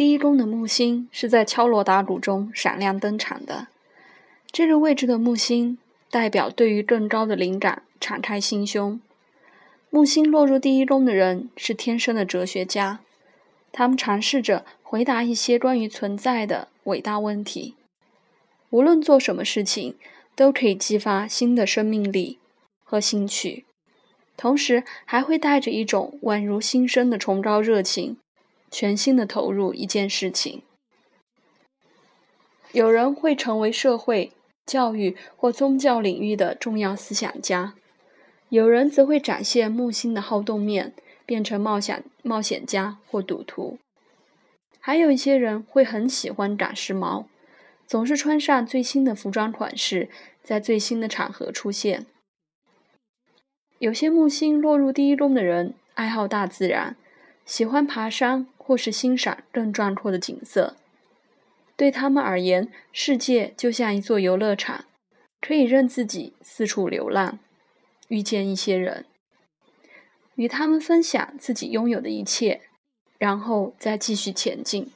第一宫的木星是在敲锣打鼓中闪亮登场的。这个位置的木星代表对于更高的灵感敞开心胸。木星落入第一宫的人是天生的哲学家，他们尝试着回答一些关于存在的伟大问题。无论做什么事情，都可以激发新的生命力和兴趣，同时还会带着一种宛如新生的崇高热情，全心的投入一件事情。有人会成为社会、教育或宗教领域的重要思想家，有人则会展现木星的好动面，变成冒险冒险家或赌徒。还有一些人会很喜欢赶时髦。总是穿上最新的服装款式，在最新的场合出现。有些木星落入第一宫的人爱好大自然，喜欢爬山或是欣赏更壮阔的景色。对他们而言，世界就像一座游乐场，可以任自己四处流浪，遇见一些人，与他们分享自己拥有的一切，然后再继续前进。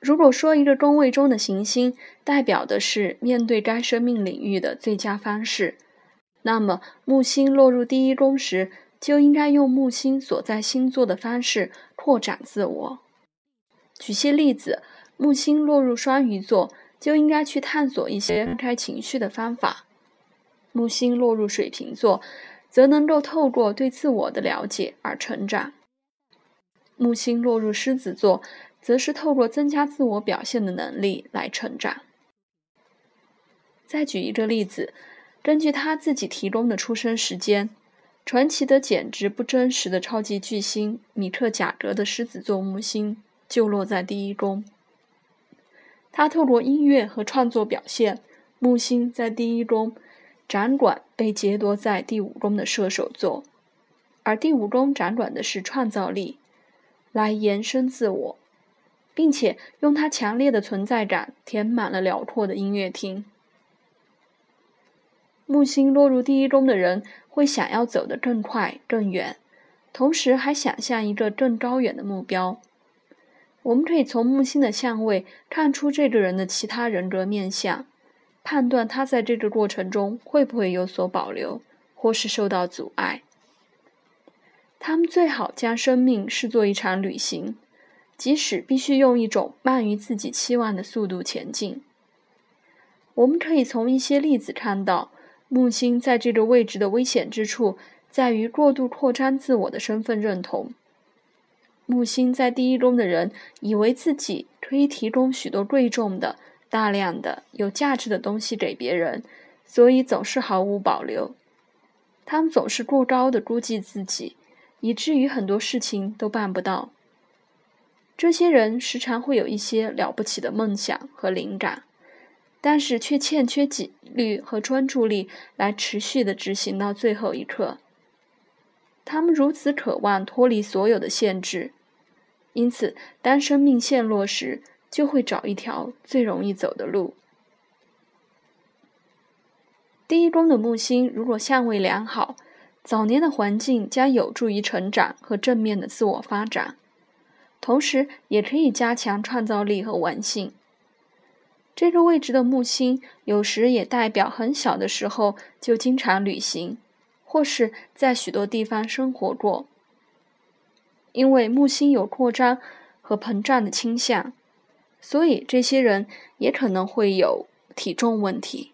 如果说一个宫位中的行星代表的是面对该生命领域的最佳方式，那么木星落入第一宫时，就应该用木星所在星座的方式扩展自我。举些例子，木星落入双鱼座，就应该去探索一些放开情绪的方法；木星落入水瓶座，则能够透过对自我的了解而成长；木星落入狮子座。则是透过增加自我表现的能力来成长。再举一个例子，根据他自己提供的出生时间，传奇的简直不真实的超级巨星米克贾格的狮子座木星就落在第一宫。他透过音乐和创作表现，木星在第一宫，掌管被劫夺在第五宫的射手座，而第五宫掌管的是创造力，来延伸自我。并且用他强烈的存在感填满了辽阔的音乐厅。木星落入第一宫的人会想要走得更快更远，同时还想象一个更高远的目标。我们可以从木星的相位看出这个人的其他人格面相，判断他在这个过程中会不会有所保留，或是受到阻碍。他们最好将生命视作一场旅行。即使必须用一种慢于自己期望的速度前进，我们可以从一些例子看到，木星在这个位置的危险之处在于过度扩张自我的身份认同。木星在第一宫的人以为自己可以提供许多贵重的、大量的、有价值的东西给别人，所以总是毫无保留。他们总是过高的估计自己，以至于很多事情都办不到。这些人时常会有一些了不起的梦想和灵感，但是却欠缺纪律和专注力来持续的执行到最后一刻。他们如此渴望脱离所有的限制，因此当生命陷落时，就会找一条最容易走的路。第一宫的木星如果相位良好，早年的环境将有助于成长和正面的自我发展。同时，也可以加强创造力和玩性。这个位置的木星有时也代表很小的时候就经常旅行，或是在许多地方生活过。因为木星有扩张和膨胀的倾向，所以这些人也可能会有体重问题。